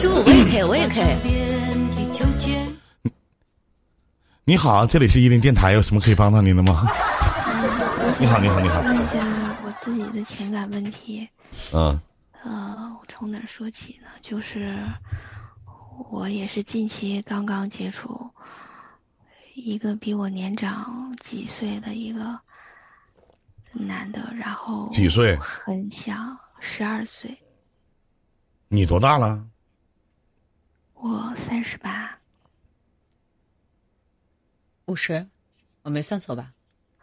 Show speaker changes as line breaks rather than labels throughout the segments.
十五我也可以，我也可以。
你好，这里是伊林电台，有什么可以帮到您的吗？你好，你好，你好。
问一下我自己的情感问题。
嗯。
呃，我从哪儿说起呢？就是我也是近期刚刚接触一个比我年长几岁的一个男的，然后
几岁？
很小十二岁。
你多大了？
我三十八。
五十，我没算错吧？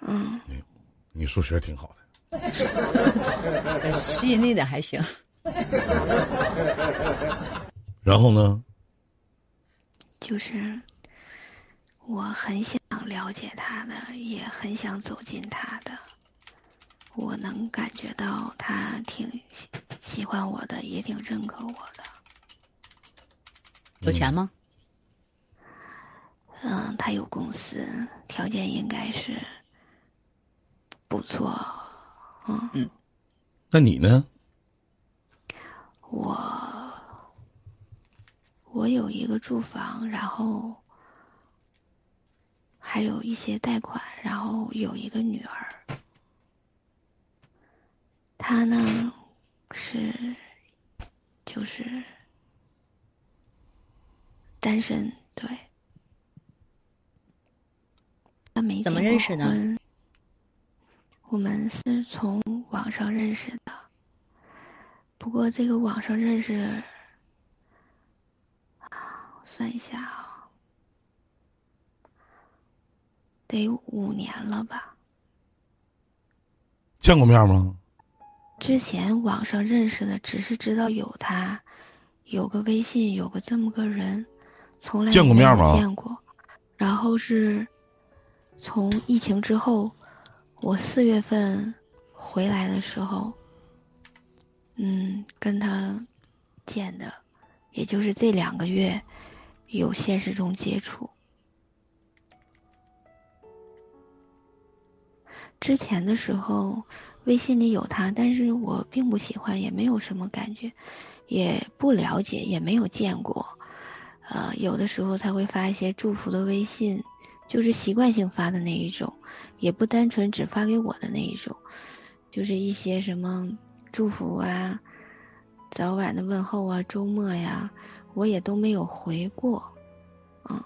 嗯。
你你数学挺好的。
吸引力的还行。
然后呢？
就是我很想了解他的，也很想走进他的。我能感觉到他挺喜喜欢我的，也挺认可我的。
有钱吗？
嗯，他有公司，条件应该是不错。嗯
嗯，
那你呢？
我我有一个住房，然后还有一些贷款，然后有一个女儿。他呢是就是单身，对。他没
怎么认识的？
我们是从网上认识的。不过这个网上认识，算一下啊，得五年了吧？
见过面吗？
之前网上认识的，只是知道有他，有个微信，有个这么个人，从来
见过面吗？
见过。然后是从疫情之后，我四月份回来的时候。嗯，跟他见的，也就是这两个月有现实中接触。之前的时候，微信里有他，但是我并不喜欢，也没有什么感觉，也不了解，也没有见过。呃，有的时候他会发一些祝福的微信，就是习惯性发的那一种，也不单纯只发给我的那一种，就是一些什么。祝福啊，早晚的问候啊，周末呀，我也都没有回过，嗯，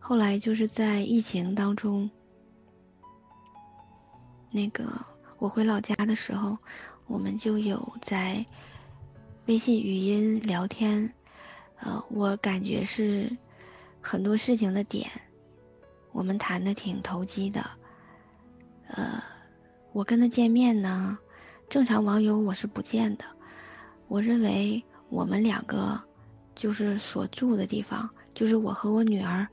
后来就是在疫情当中，那个我回老家的时候，我们就有在微信语音聊天，呃，我感觉是很多事情的点，我们谈的挺投机的，呃，我跟他见面呢。正常网友我是不见的，我认为我们两个就是所住的地方，就是我和我女儿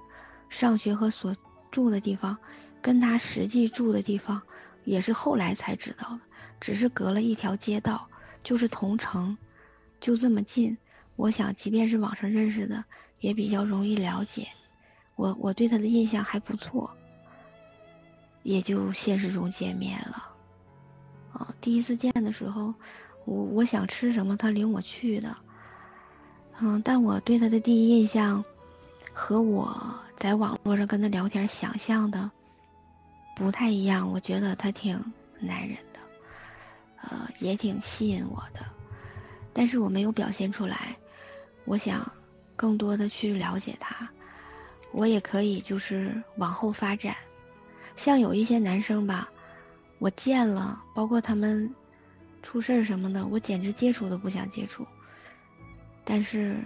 上学和所住的地方，跟他实际住的地方也是后来才知道的，只是隔了一条街道，就是同城，就这么近。我想，即便是网上认识的，也比较容易了解。我我对他的印象还不错，也就现实中见面了。啊，第一次见的时候，我我想吃什么，他领我去的。嗯，但我对他的第一印象，和我在网络上跟他聊天想象的不太一样。我觉得他挺男人的，呃，也挺吸引我的，但是我没有表现出来。我想更多的去了解他，我也可以就是往后发展。像有一些男生吧。我见了，包括他们出事儿什么的，我简直接触都不想接触。但是，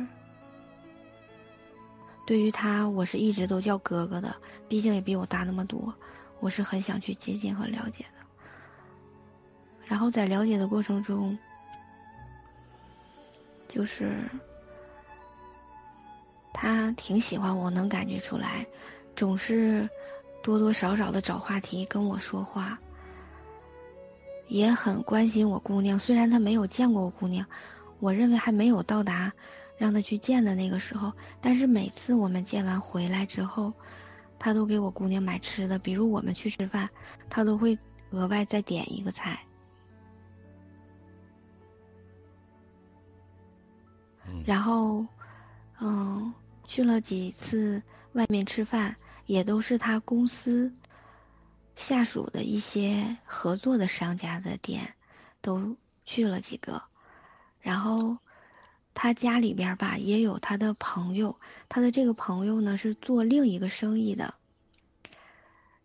对于他，我是一直都叫哥哥的，毕竟也比我大那么多，我是很想去接近和了解的。然后在了解的过程中，就是他挺喜欢我，能感觉出来，总是多多少少的找话题跟我说话。也很关心我姑娘，虽然他没有见过我姑娘，我认为还没有到达让他去见的那个时候。但是每次我们见完回来之后，他都给我姑娘买吃的，比如我们去吃饭，他都会额外再点一个菜。然后嗯，去了几次外面吃饭，也都是他公司下属的一些合作的商家的店，都去了几个。然后他家里边吧也有他的朋友，他的这个朋友呢是做另一个生意的。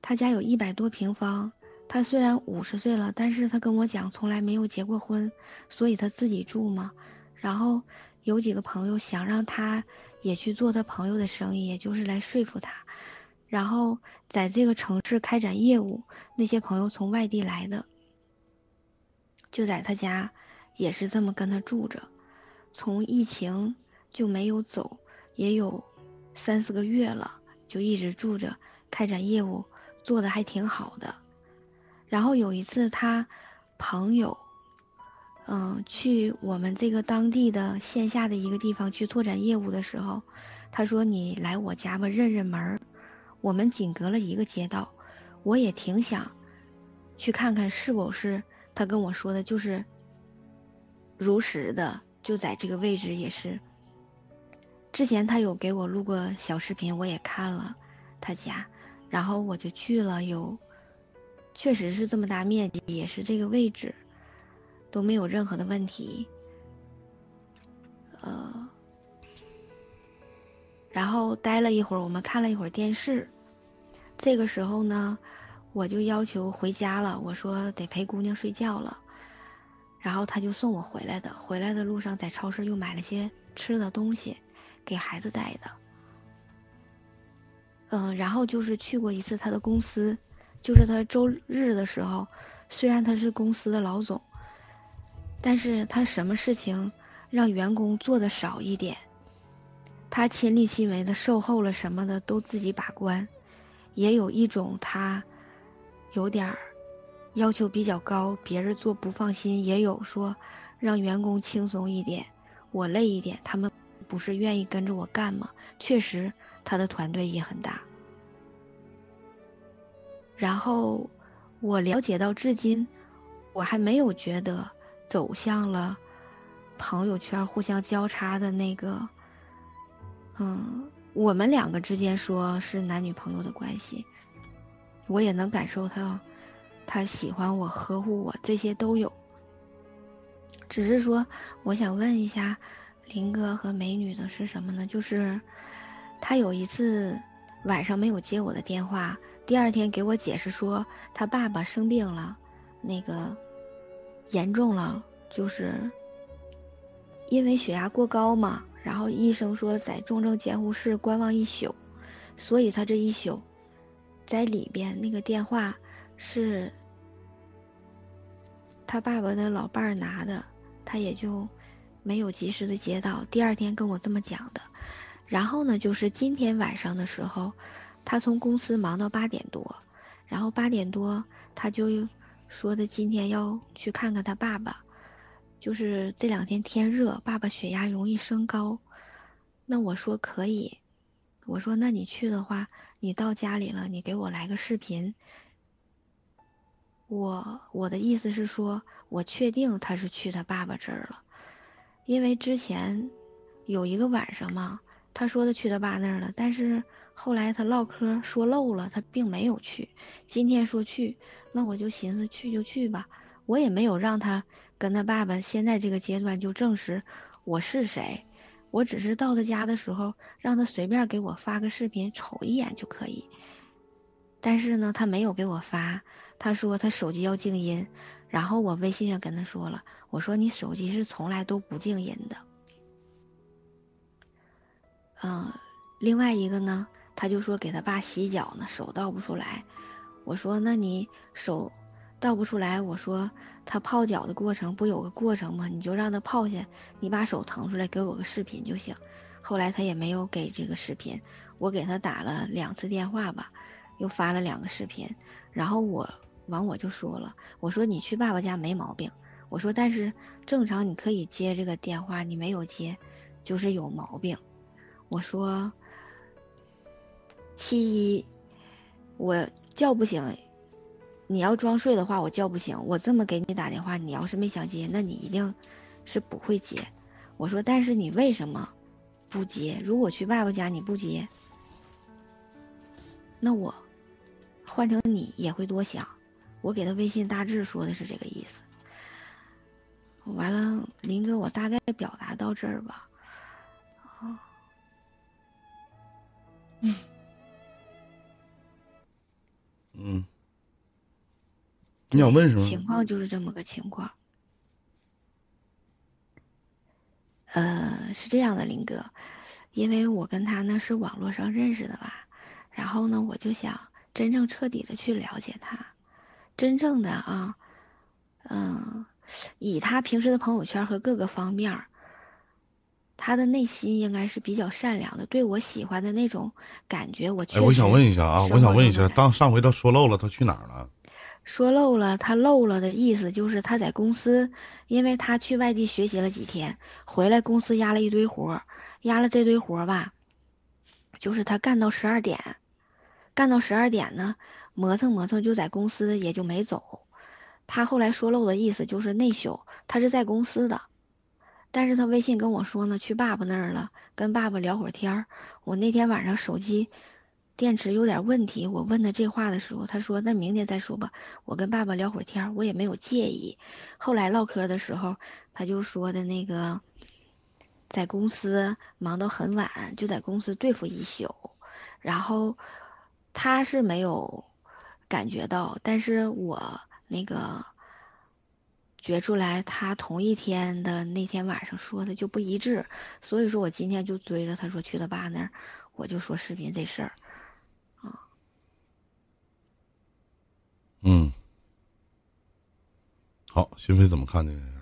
他家有一百多平方，他虽然五十岁了，但是他跟我讲从来没有结过婚，所以他自己住嘛。然后。有几个朋友想让他也去做他朋友的生意，也就是来说服他，然后在这个城市开展业务。那些朋友从外地来的，就在他家，也是这么跟他住着。从疫情就没有走，也有三四个月了，就一直住着，开展业务，做的还挺好的。然后有一次他朋友。嗯，去我们这个当地的线下的一个地方去拓展业务的时候，他说：“你来我家吧，认认门儿。我们仅隔了一个街道，我也挺想去看看是否是他跟我说的，就是如实的，就在这个位置也是。之前他有给我录过小视频，我也看了他家，然后我就去了，有确实是这么大面积，也是这个位置。”都没有任何的问题，呃，然后待了一会儿，我们看了一会儿电视。这个时候呢，我就要求回家了，我说得陪姑娘睡觉了。然后他就送我回来的，回来的路上在超市又买了些吃的东西，给孩子带的。嗯，然后就是去过一次他的公司，就是他周日的时候，虽然他是公司的老总。但是他什么事情让员工做的少一点，他亲力亲为的售后了什么的都自己把关，也有一种他有点儿要求比较高，别人做不放心，也有说让员工轻松一点，我累一点，他们不是愿意跟着我干吗？确实他的团队也很大，然后我了解到至今，我还没有觉得。走向了朋友圈互相交叉的那个，嗯，我们两个之间说是男女朋友的关系，我也能感受到他喜欢我、呵护我，这些都有。只是说，我想问一下林哥和美女的是什么呢？就是他有一次晚上没有接我的电话，第二天给我解释说他爸爸生病了，那个。严重了，就是因为血压过高嘛，然后医生说在重症监护室观望一宿，所以他这一宿在里边那个电话是他爸爸的老伴儿拿的，他也就没有及时的接到。第二天跟我这么讲的，然后呢，就是今天晚上的时候，他从公司忙到八点多，然后八点多他就。说的今天要去看看他爸爸，就是这两天天热，爸爸血压容易升高。那我说可以，我说那你去的话，你到家里了，你给我来个视频。我我的意思是说，我确定他是去他爸爸这儿了，因为之前有一个晚上嘛，他说的去他爸那儿了，但是。后来他唠嗑说漏了，他并没有去。今天说去，那我就寻思去就去吧。我也没有让他跟他爸爸现在这个阶段就证实我是谁，我只是到他家的时候让他随便给我发个视频瞅一眼就可以。但是呢，他没有给我发，他说他手机要静音。然后我微信上跟他说了，我说你手机是从来都不静音的。嗯，另外一个呢。他就说给他爸洗脚呢，手倒不出来。我说那你手倒不出来，我说他泡脚的过程不有个过程吗？你就让他泡下，你把手腾出来给我个视频就行。后来他也没有给这个视频，我给他打了两次电话吧，又发了两个视频。然后我完我就说了，我说你去爸爸家没毛病。我说但是正常你可以接这个电话，你没有接，就是有毛病。我说。其一，我叫不醒。你要装睡的话，我叫不醒。我这么给你打电话，你要是没想接，那你一定是不会接。我说，但是你为什么不接，如果去爸爸家你不接，那我换成你也会多想。我给他微信大致说的是这个意思。完了，林哥，我大概表达到这儿吧。啊，
嗯，嗯，你想问什么？
情况就是这么个情况。呃，是这样的，林哥，因为我跟他呢是网络上认识的吧，然后呢，我就想真正彻底的去了解他，真正的啊，嗯。以他平时的朋友圈和各个方面，他的内心应该是比较善良的。对我喜欢的那种感觉，我
哎，我想问一下啊，我想问一下，当上回他说漏了，他去哪儿了？
说漏了，他漏了的意思就是他在公司，因为他去外地学习了几天，回来公司压了一堆活，压了这堆活吧，就是他干到十二点，干到十二点呢，磨蹭磨蹭就在公司也就没走。他后来说漏的意思就是内宿他是在公司的，但是他微信跟我说呢，去爸爸那儿了，跟爸爸聊会儿天儿。我那天晚上手机电池有点问题，我问他这话的时候，他说那明天再说吧，我跟爸爸聊会儿天儿，我也没有介意。后来唠嗑的时候，他就说的那个在公司忙到很晚，就在公司对付一宿，然后他是没有感觉到，但是我。那个觉出来，他同一天的那天晚上说的就不一致，所以说我今天就追着他说去他爸那儿，我就说视频这事儿，啊，
嗯，好，心飞怎么看这件事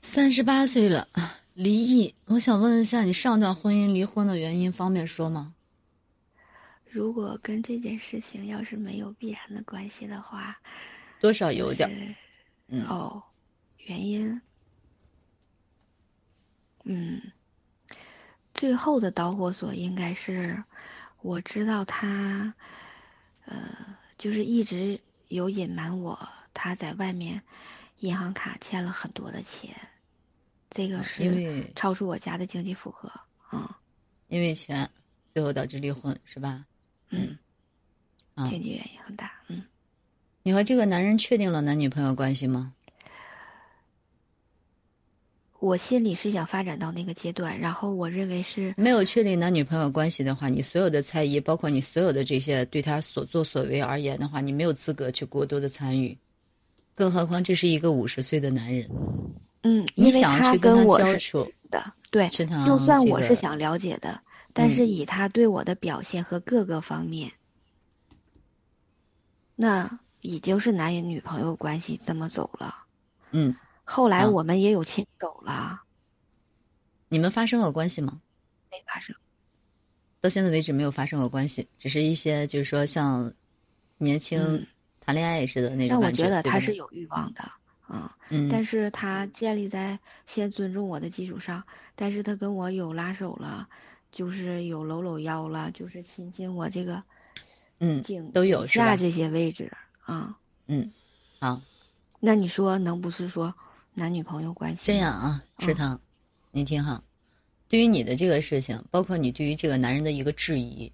三十八岁了，离异，我想问一下，你上段婚姻离婚的原因方便说吗？
如果跟这件事情要是没有必然的关系的话，
多少有点。
嗯哦，原因，嗯，最后的导火索应该是，我知道他，呃，就是一直有隐瞒我，他在外面银行卡欠了很多的钱，这个是超出我家的经济负荷啊。
因为钱，最后导致离婚是吧？
嗯，经济原因很大。嗯，
你和这个男人确定了男女朋友关系吗？
我心里是想发展到那个阶段，然后我认为是
没有确定男女朋友关系的话，你所有的猜疑，包括你所有的这些对他所作所为而言的话，你没有资格去过多的参与。更何况这是一个五十岁的男人。
嗯，
你想去
跟
他交触
的，对，就算我是想了解的。但是以他对我的表现和各个方面，那已经是男女朋友关系这么走了。
嗯，
后来我们也有牵手了。
你们发生过关系吗？
没发生。
到现在为止没有发生过关系，只是一些就是说像年轻谈恋爱似的那种
我觉得他是有欲望的，啊，嗯，但是他建立在先尊重我的基础上，但是他跟我有拉手了。就是有搂搂腰了，就是亲亲我这个，
嗯，都有
下这些位置
啊，嗯，好，
那你说能不是说男女朋友关系？
这样啊，池塘，你听哈，对于你的这个事情，包括你对于这个男人的一个质疑，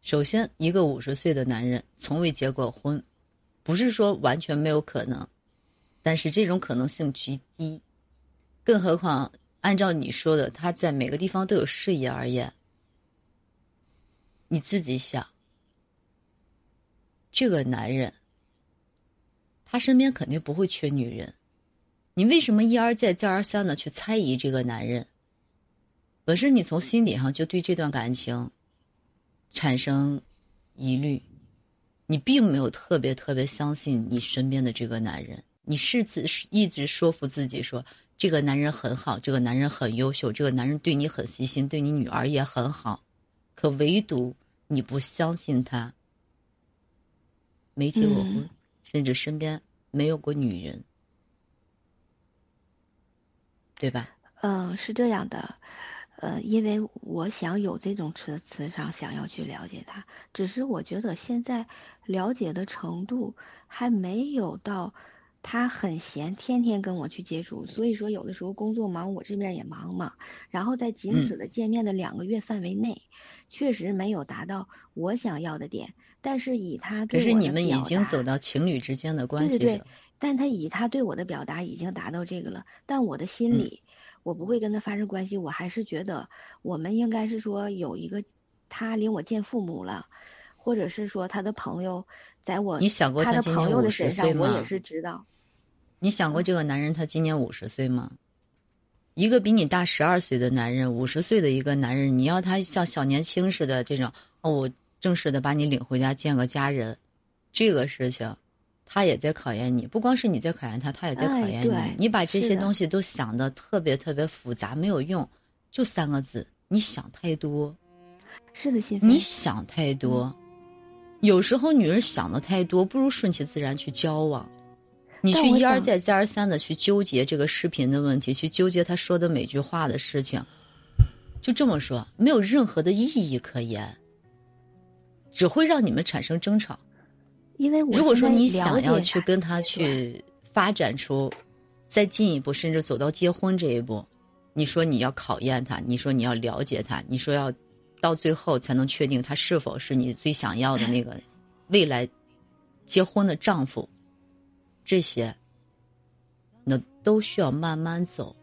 首先，一个五十岁的男人从未结过婚，不是说完全没有可能，但是这种可能性极低，更何况。按照你说的，他在每个地方都有事业而言，你自己想，这个男人，他身边肯定不会缺女人，你为什么一而再、再而三的去猜疑这个男人？本身你从心底上就对这段感情产生疑虑，你并没有特别特别相信你身边的这个男人，你是自一直说服自己说。这个男人很好，这个男人很优秀，这个男人对你很细心，对你女儿也很好，可唯独你不相信他，没结过婚，甚至身边没有过女人，对吧？
嗯，是这样的，呃，因为我想有这种磁磁场，想要去了解他，只是我觉得现在了解的程度还没有到。他很闲，天天跟我去接触，所以说有的时候工作忙，我这边也忙嘛。然后在仅此的见面的两个月范围内，确实没有达到我想要的点。但是以他对
可是你们已经走到情侣之间的关系
了。对对对，但他以他对我的表达已经达到这个了。但我的心里，我不会跟他发生关系。我还是觉得我们应该是说有一个，他领我见父母了，或者是说他的朋友在我
你想过
他的朋友的身上，
我
也是知道。
你想过这个男人他今年五十岁吗？一个比你大十二岁的男人，五十岁的一个男人，你要他像小年轻似的这种哦，我正式的把你领回家见个家人，这个事情，他也在考验你。不光是你在考验他，他也在考验你。你把这些东西都想的特别特别复杂，没有用。就三个字，你想太多。
是的，心
你想太多。有时候女人想的太多，不如顺其自然去交往。你去一而再再而三的去纠结这个视频的问题，去纠结他说的每句话的事情，就这么说，没有任何的意义可言，只会让你们产生争吵。
因为
如果说你想要去跟他去发展出再进一步，甚至走到结婚这一步，你说你要考验他，你说你要了解他，你说要到最后才能确定他是否是你最想要的那个未来结婚的丈夫。这些，那都需要慢慢走，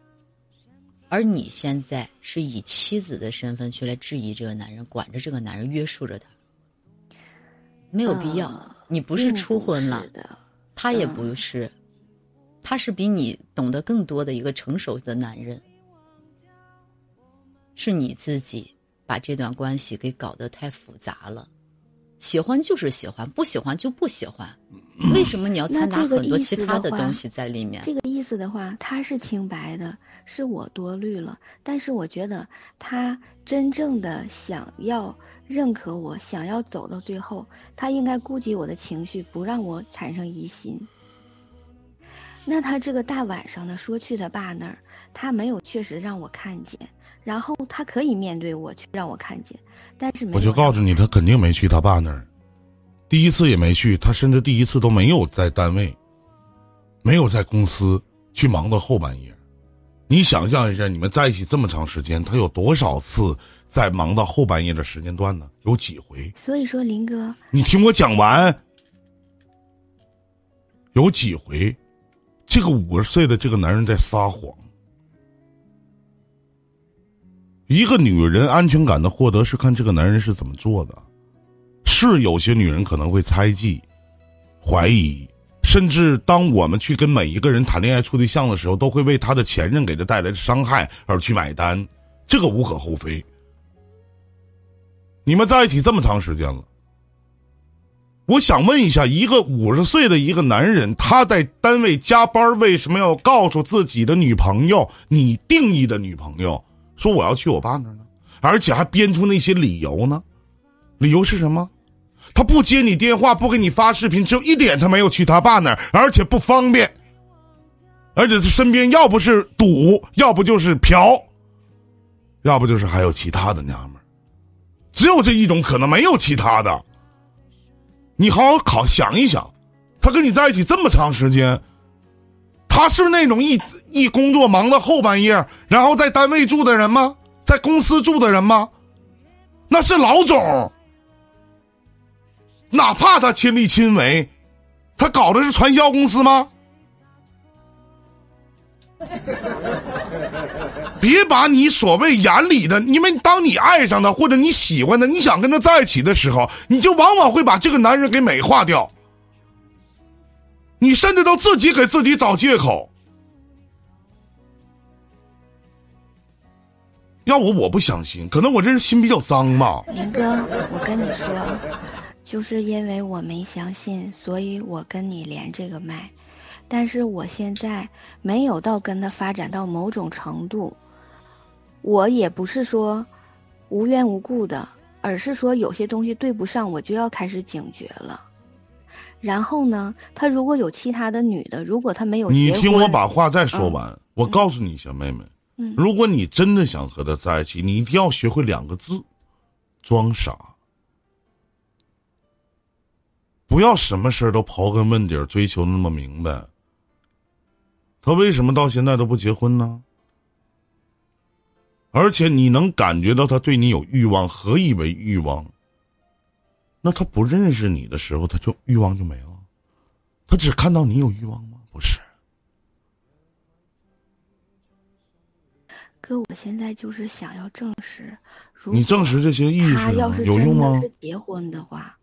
而你现在是以妻子的身份去来质疑这个男人，管着这个男人，约束着他，没有必要。你不是初婚了，他也不是，他是比你懂得更多的一个成熟的男人，是你自己把这段关系给搞得太复杂了。喜欢就是喜欢，不喜欢就不喜欢。为什么你要掺杂很多其他的东西在里面？
这个意思的话，他是清白的，是我多虑了。但是我觉得他真正的想要认可我，想要走到最后，他应该顾及我的情绪，不让我产生疑心。那他这个大晚上的说去他爸那儿，他没有确实让我看见。然后他可以面对我去让我看见，但是
我就告诉你，他肯定没去他爸那儿，第一次也没去，他甚至第一次都没有在单位，没有在公司去忙到后半夜。你想象一下，你们在一起这么长时间，他有多少次在忙到后半夜的时间段呢？有几回？
所以说，林哥，
你听我讲完，有几回？这个五十岁的这个男人在撒谎。一个女人安全感的获得是看这个男人是怎么做的，是有些女人可能会猜忌、怀疑，甚至当我们去跟每一个人谈恋爱、处对象的时候，都会为他的前任给他带来的伤害而去买单，这个无可厚非。你们在一起这么长时间了，我想问一下，一个五十岁的一个男人，他在单位加班，为什么要告诉自己的女朋友？你定义的女朋友？说我要去我爸那儿呢，而且还编出那些理由呢，理由是什么？他不接你电话，不给你发视频，只有一点，他没有去他爸那儿，而且不方便，而且他身边要不是赌，要不就是嫖，要不就是还有其他的娘们儿，只有这一种可能，没有其他的。你好好考想一想，他跟你在一起这么长时间。他是那种一一工作忙到后半夜，然后在单位住的人吗？在公司住的人吗？那是老总。哪怕他亲力亲为，他搞的是传销公司吗？别把你所谓眼里的，因为当你爱上他或者你喜欢他，你想跟他在一起的时候，你就往往会把这个男人给美化掉。你甚至都自己给自己找借口。要我我不相信，可能我这人心比较脏吧。
林哥，我跟你说，就是因为我没相信，所以我跟你连这个麦。但是我现在没有到跟他发展到某种程度，我也不是说无缘无故的，而是说有些东西对不上，我就要开始警觉了。然后呢？他如果有其他的女的，如果他没有，
你听我把话再说完。我告诉你，小妹妹，如果你真的想和他在一起，你一定要学会两个字：装傻。不要什么事儿都刨根问底儿，追求那么明白。他为什么到现在都不结婚呢？而且你能感觉到他对你有欲望，何以为欲望？那他不认识你的时候，他就欲望就没了，他只看到你有欲望吗？不是。
哥，我现在就是想要证实，如
你证实这些意识有用吗？
是结婚的话，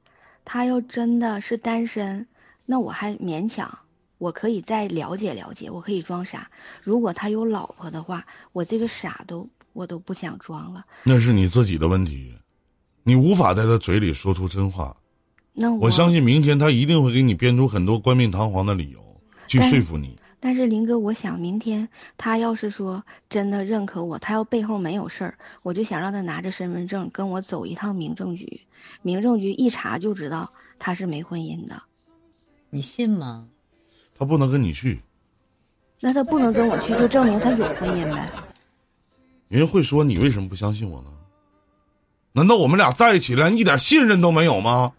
他要真的是单身，那我还勉强，我可以再了解了解，我可以装傻。如果他有老婆的话，我这个傻都我都不想装了。
那是你自己的问题，你无法在他嘴里说出真话。
那
我相信明天他一定会给你编出很多冠冕堂皇的理由去说服你。
但是林哥，我想明天他要是说真的认可我，他要背后没有事儿，我就想让他拿着身份证跟我走一趟民政局，民政局一查就知道他是没婚姻的。
你信吗？
他不能跟你去，
那他不能跟我去，就证明他有婚姻呗。
人家会说你为什么不相信我呢？难道我们俩在一起连一点信任都没有吗？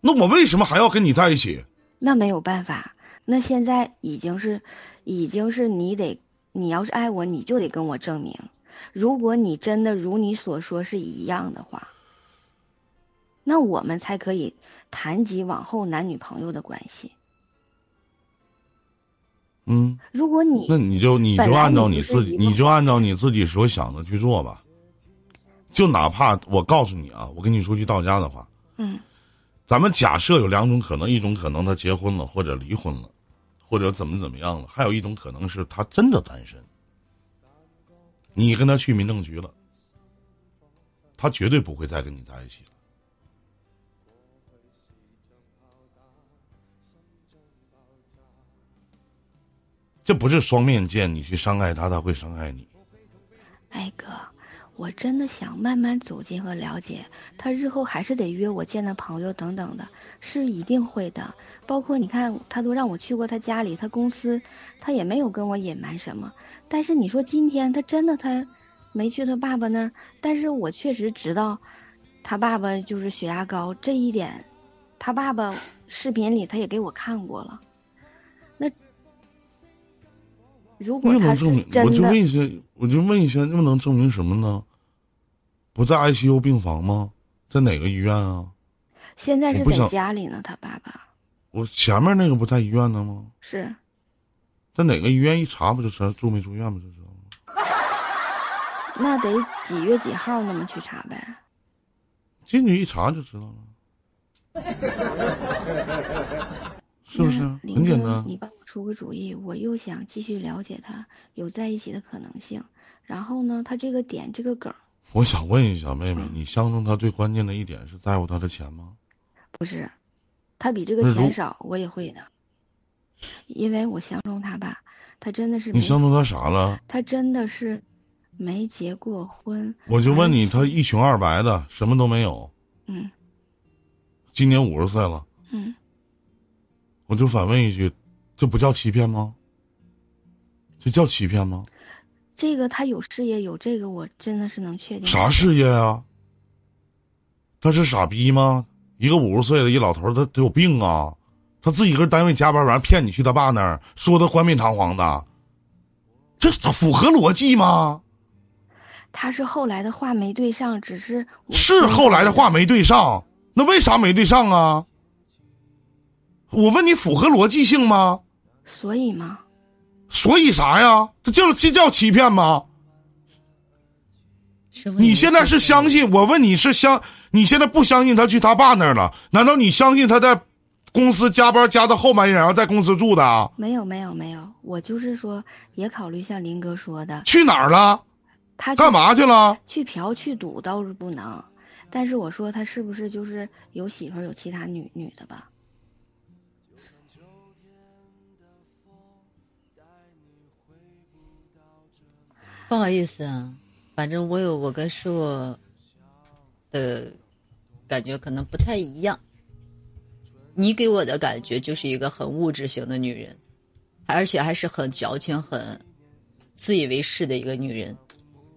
那我为什么还要跟你在一起？
那没有办法，那现在已经是，已经是你得，你要是爱我，你就得跟我证明。如果你真的如你所说是一样的话，那我们才可以谈及往后男女朋友的关系。
嗯，
如果你
那你就你就按照
你
你自己，你就按照你自己所想的去做吧。就哪怕我告诉你啊，我跟你说句到家的话，
嗯
咱们假设有两种可能，一种可能他结婚了或者离婚了，或者怎么怎么样了，还有一种可能是他真的单身。你跟他去民政局了，他绝对不会再跟你在一起了。这不是双面剑，你去伤害他，他会伤害你。
哎哥，我真的想慢慢走近和了解他，日后还是得约我见的朋友等等的，是一定会的。包括你看，他都让我去过他家里，他公司，他也没有跟我隐瞒什么。但是你说今天他真的他没去他爸爸那儿，但是我确实知道，他爸爸就是血压高这一点，他爸爸视频里他也给我看过了。那如果他？真的
我就问，一下，我就问一下，又能证明什么呢？不在 ICU 病房吗？在哪个医院啊？
现在是在家里呢，他爸爸
我前面那个不在医院呢吗？
是。
在哪个医院一查不就知道住没住院不就知道吗？
那得几月几号那么去查呗？
进去一查就知道了，是不是？很简单。
你帮我出个主意，我又想继续了解他，有在一起的可能性。然后呢，他这个点这个梗儿
我想问一下妹妹，你相中他最关键的一点是在乎他的钱吗？
不是，他比这个钱少，我也会的。因为我相中他吧，他真的是，
你相中他啥了？
他真的是没结过婚。
我就问你，他一穷二白的，什么都没有，
嗯
今年五十岁了，
嗯，
我就反问一句，这不叫欺骗吗？这叫欺骗吗？
这个他有事业有这个，我真的是能确定。
啥事业啊？他是傻逼吗？一个五十岁的一老头，他他有病啊！他自己搁单位加班完骗你去他爸那儿，说他冠冕堂皇的，这符合逻辑吗？
他是后来的话没对上，只是
是后来的话没对上，那为啥没对上啊？我问你符合逻辑性吗？
所以嘛，
所以啥呀？这叫这叫欺骗吗？你现在是相信？我问你是相？你现在不相信他去他爸那儿了？难道你相信他在公司加班加到后半夜，然后在公司住的啊？
没有没有没有，我就是说也考虑像林哥说的，
去哪儿了？
他
干嘛去了？
去嫖去赌倒是不能，但是我说他是不是就是有媳妇儿有其他女女的吧？
不好意思啊，反正我有我跟师傅的感觉可能不太一样。你给我的感觉就是一个很物质型的女人，而且还是很矫情、很自以为是的一个女人。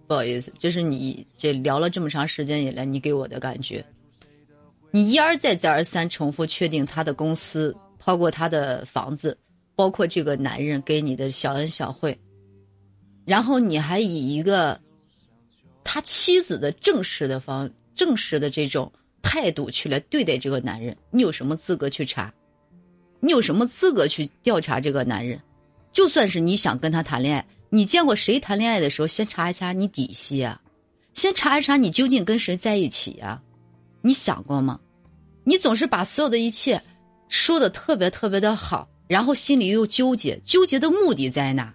不好意思，就是你这聊了这么长时间以来，你给我的感觉。你一而再、再而三重复确定他的公司，包括他的房子，包括这个男人给你的小恩小惠，然后你还以一个他妻子的正式的方正式的这种态度去来对待这个男人，你有什么资格去查？你有什么资格去调查这个男人？就算是你想跟他谈恋爱，你见过谁谈恋爱的时候先查一查你底细啊？先查一查你究竟跟谁在一起呀？你想过吗？你总是把所有的一切说的特别特别的好。然后心里又纠结，纠结的目的在哪？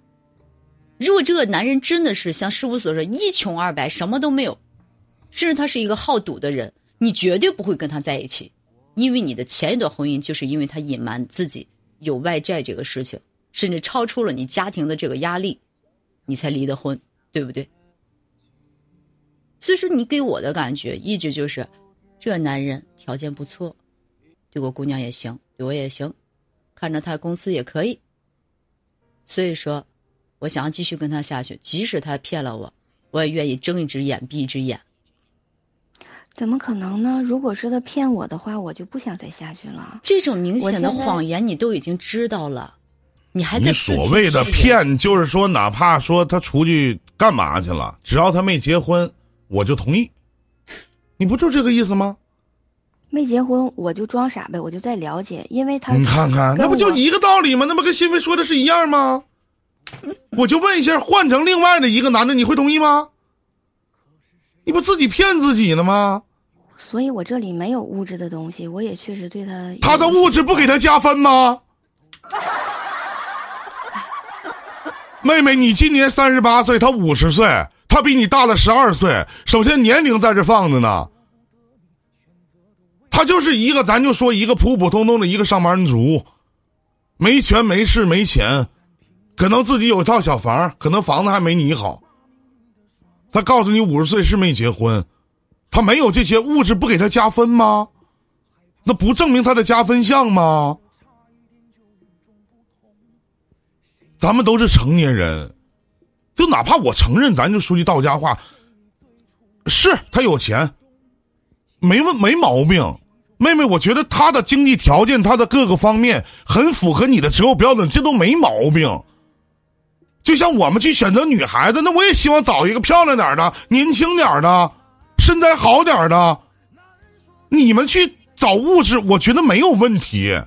如果这个男人真的是像师傅所说一穷二白，什么都没有，甚至他是一个好赌的人，你绝对不会跟他在一起，因为你的前一段婚姻就是因为他隐瞒自己有外债这个事情，甚至超出了你家庭的这个压力，你才离的婚，对不对？所以说，你给我的感觉一直就是，这男人条件不错，对我姑娘也行，对我也行。看着他工资也可以，所以说，我想要继续跟他下去，即使他骗了我，我也愿意睁一只眼闭一只眼。
怎么可能呢？如果是他骗我的话，我就不想再下去了。
这种明显的谎言你都已经知道了，你还在
所谓的骗，就是说，哪怕说他出去干嘛去了，只要他没结婚，我就同意。你不就这个意思吗？
没结婚，我就装傻呗，我就在了解，因为他
你看看，那不就一个道理吗？那不跟新飞说的是一样吗？我就问一下，换成另外的一个男的，你会同意吗？你不自己骗自己呢吗？
所以我这里没有物质的东西，我也确实对他。
他的物质不给他加分吗？妹妹，你今年三十八岁，他五十岁，他比你大了十二岁。首先年龄在这放着呢。他就是一个，咱就说一个普普通通的一个上班族，没权没势没钱，可能自己有一套小房，可能房子还没你好。他告诉你五十岁是没结婚，他没有这些物质，不给他加分吗？那不证明他的加分项吗？咱们都是成年人，就哪怕我承认，咱就说句道家话，是他有钱，没问没毛病。妹妹，我觉得他的经济条件，他的各个方面很符合你的择偶标准，这都没毛病。就像我们去选择女孩子，那我也希望找一个漂亮点的、年轻点的、身材好点的。你们去找物质，我觉得没有问题。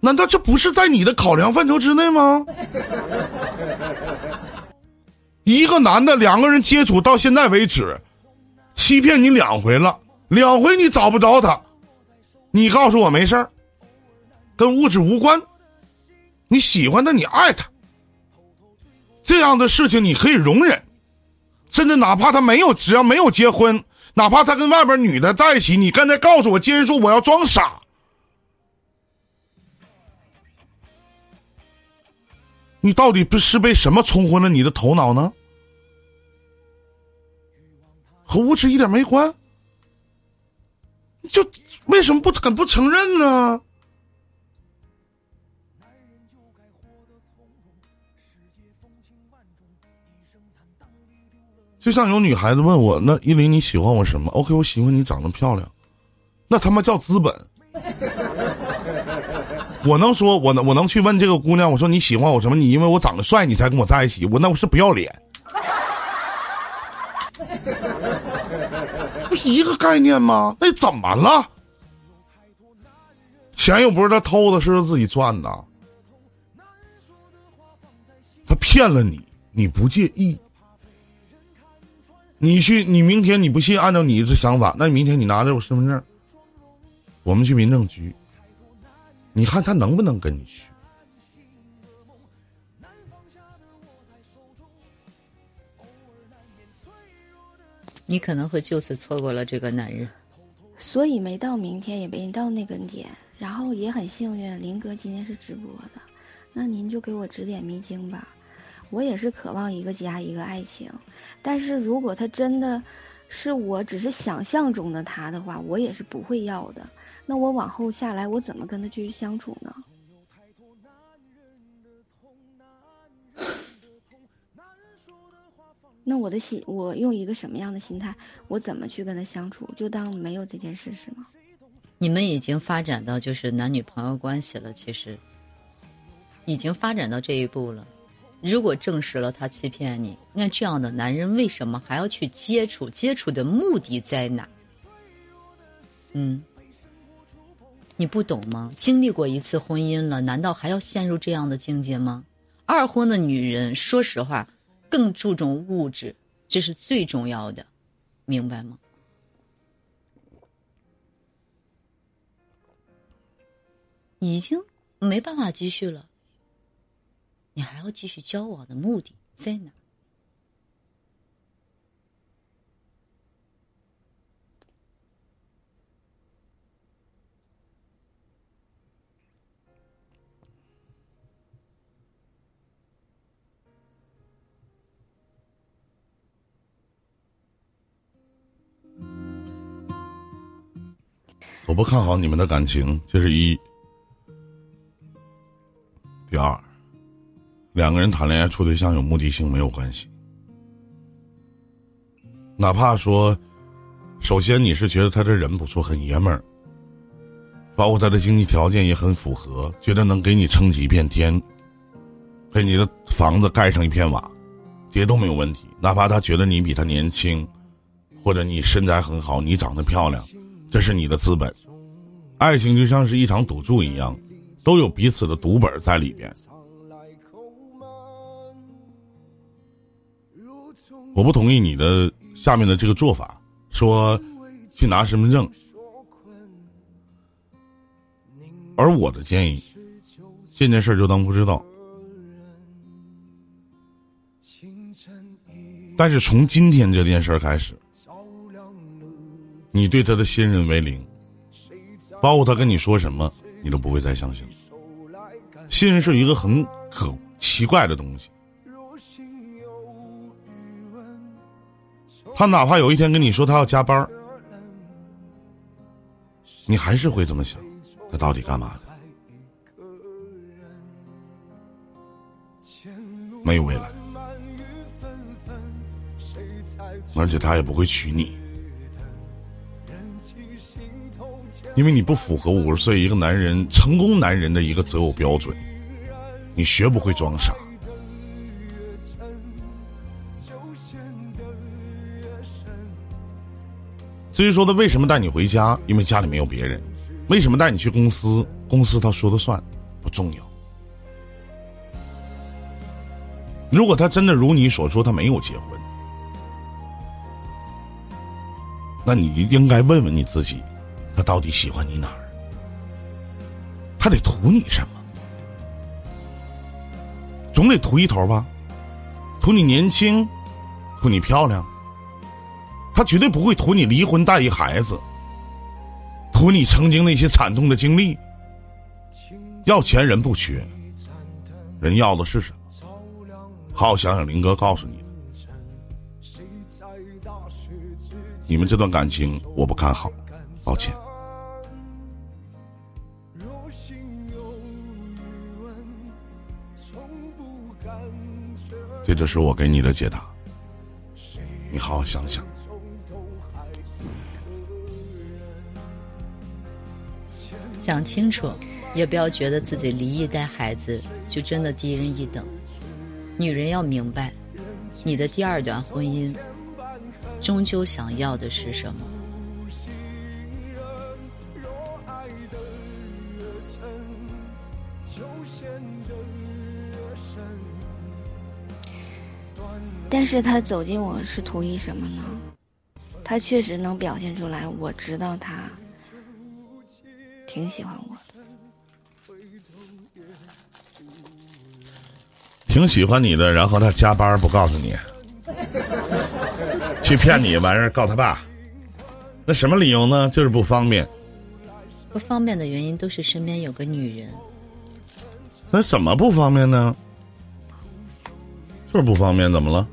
难道这不是在你的考量范畴之内吗？一个男的，两个人接触到现在为止，欺骗你两回了。两回你找不着他，你告诉我没事儿，跟物质无关。你喜欢他，你爱他，这样的事情你可以容忍，甚至哪怕他没有，只要没有结婚，哪怕他跟外边女的在一起，你刚才告诉我，接着说我要装傻，你到底不是被什么冲昏了你的头脑呢？和无耻一点没关。就为什么不敢不承认呢？就像有女孩子问我：“那依林你喜欢我什么？”OK，我喜欢你长得漂亮，那他妈叫资本。我能说，我能我能去问这个姑娘，我说你喜欢我什么？你因为我长得帅，你才跟我在一起？我那我是不要脸。不一个概念吗？那怎么了？钱又不是他偷的，是他自己赚的。他骗了你，你不介意？你去，你明天你不信？按照你的想法，那明天你拿着我身份证，我们去民政局，你看他能不能跟你去？
你可能会就此错过了这个男人，
所以没到明天，也没到那个点，然后也很幸运，林哥今天是直播的，那您就给我指点迷津吧。我也是渴望一个家，一个爱情，但是如果他真的是我只是想象中的他的话，我也是不会要的。那我往后下来，我怎么跟他继续相处呢？那我的心，我用一个什么样的心态，我怎么去跟他相处？就当没有这件事是吗？
你们已经发展到就是男女朋友关系了，其实，已经发展到这一步了。如果证实了他欺骗你，那这样的男人为什么还要去接触？接触的目的在哪？嗯，你不懂吗？经历过一次婚姻了，难道还要陷入这样的境界吗？二婚的女人，说实话，更注重物质，这是最重要的，明白吗？已经没办法继续了。你还要继续交往的目的在哪？
我不看好你们的感情，这是一。第二。两个人谈恋爱处对象有目的性没有关系，哪怕说，首先你是觉得他这人不错，很爷们儿，包括他的经济条件也很符合，觉得能给你撑起一片天，给你的房子盖上一片瓦，这些都没有问题。哪怕他觉得你比他年轻，或者你身材很好，你长得漂亮，这是你的资本。爱情就像是一场赌注一样，都有彼此的赌本在里边。我不同意你的下面的这个做法，说去拿身份证。而我的建议，这件事就当不知道。但是从今天这件事开始，你对他的信任为零，包括他跟你说什么，你都不会再相信。信任是一个很可奇怪的东西。他哪怕有一天跟你说他要加班你还是会这么想，他到底干嘛的？没有未来，而且他也不会娶你，因为你不符合五十岁一个男人成功男人的一个择偶标准，你学不会装傻。所以说他为什么带你回家，因为家里没有别人；为什么带你去公司，公司他说的算，不重要。如果他真的如你所说，他没有结婚，那你应该问问你自己，他到底喜欢你哪儿？他得图你什么？总得图一头吧？图你年轻，图你漂亮。他绝对不会图你离婚带一孩子，图你曾经那些惨痛的经历。要钱人不缺，人要的是什么？好好想想，林哥告诉你的。你们这段感情我不看好，抱歉。这就是我给你的解答，你好好想想。
想清楚，也不要觉得自己离异带孩子就真的低人一等。女人要明白，你的第二段婚姻，终究想要的是什么。
但是他走进我是图一什么呢？他确实能表现出来，我知道他。挺喜欢我的，
挺喜欢你的。然后他加班不告诉你，去骗你，完事儿告他爸。那什么理由呢？就是不方便。
不方便的原因都是身边有个女人。
那怎么不方便呢？就是不方便，怎么了？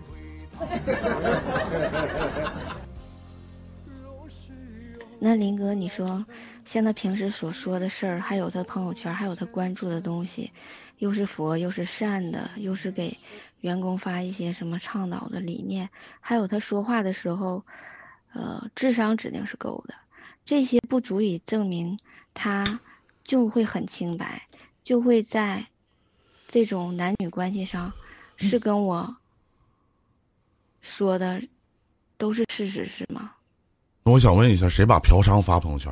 那林哥，你说？像他平时所说的事儿，还有他朋友圈，还有他关注的东西，又是佛又是善的，又是给员工发一些什么倡导的理念，还有他说话的时候，呃，智商指定是够的。这些不足以证明他就会很清白，就会在这种男女关系上，是跟我说的都是事实是吗？
我想问一下，谁把嫖娼发朋友圈？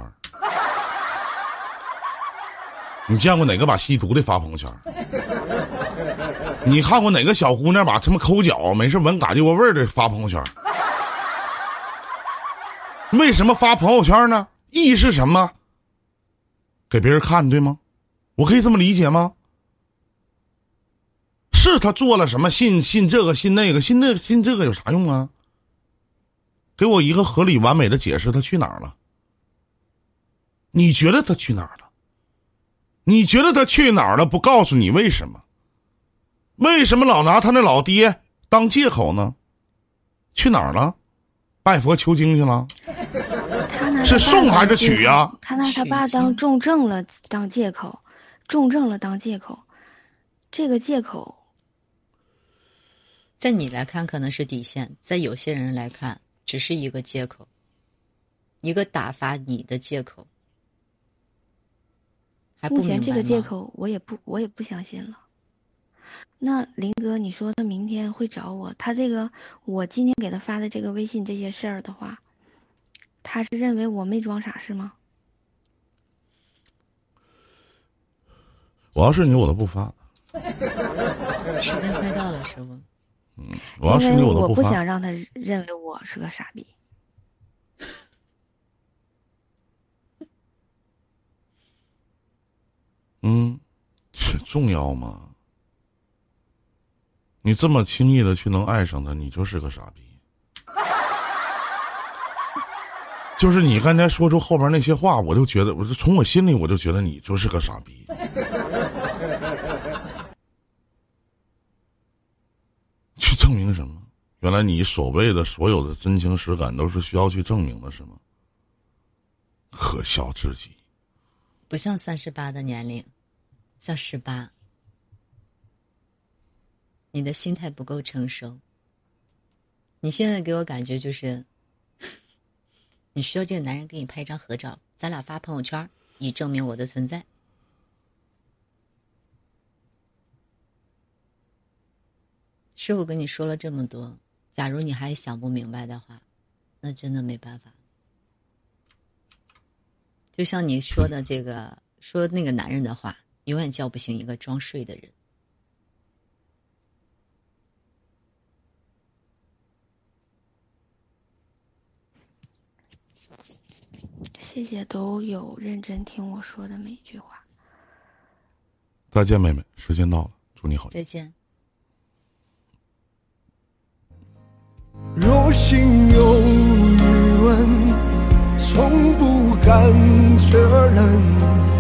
你见过哪个把吸毒的发朋友圈？你看过哪个小姑娘把他妈抠脚没事闻嘎叽窝味儿的发朋友圈？为什么发朋友圈呢？意义是什么？给别人看，对吗？我可以这么理解吗？是他做了什么？信信这个，信那个，信那信这个有啥用啊？给我一个合理完美的解释，他去哪儿了？你觉得他去哪儿了？你觉得他去哪儿了？不告诉你为什么？为什么老拿他那老爹当借口呢？去哪儿了？拜佛求经去了？是送还是娶呀？
他拿他爸当重症了当借口，重症了当借口，这个借口，
在你来看可能是底线，在有些人来看只是一个借口，一个打发你的借口。还不
目前这个借口我也不我也不相信了。那林哥，你说他明天会找我？他这个我今天给他发的这个微信这些事儿的话，他是认为我没装傻是吗？
我要是你，我都不发。
时间快到了，师傅。
我要是你，
我
都发。
不想让他认为我是个傻逼。
嗯，这重要吗？你这么轻易的去能爱上他，你就是个傻逼。就是你刚才说出后边那些话，我就觉得，我就从我心里我就觉得你就是个傻逼。去证明什么？原来你所谓的所有的真情实感都是需要去证明的，是吗？可笑至极。
不像三十八的年龄，像十八。你的心态不够成熟。你现在给我感觉就是，你需要这个男人给你拍一张合照，咱俩发朋友圈，以证明我的存在。师傅跟你说了这么多，假如你还想不明白的话，那真的没办法。就像你说的这个，说那个男人的话，永远叫不醒一个装睡的人。
谢谢都有认真听我说的每一句话。
再见，妹妹，时间到了，祝你好。
再见。
若心有余温从不感觉冷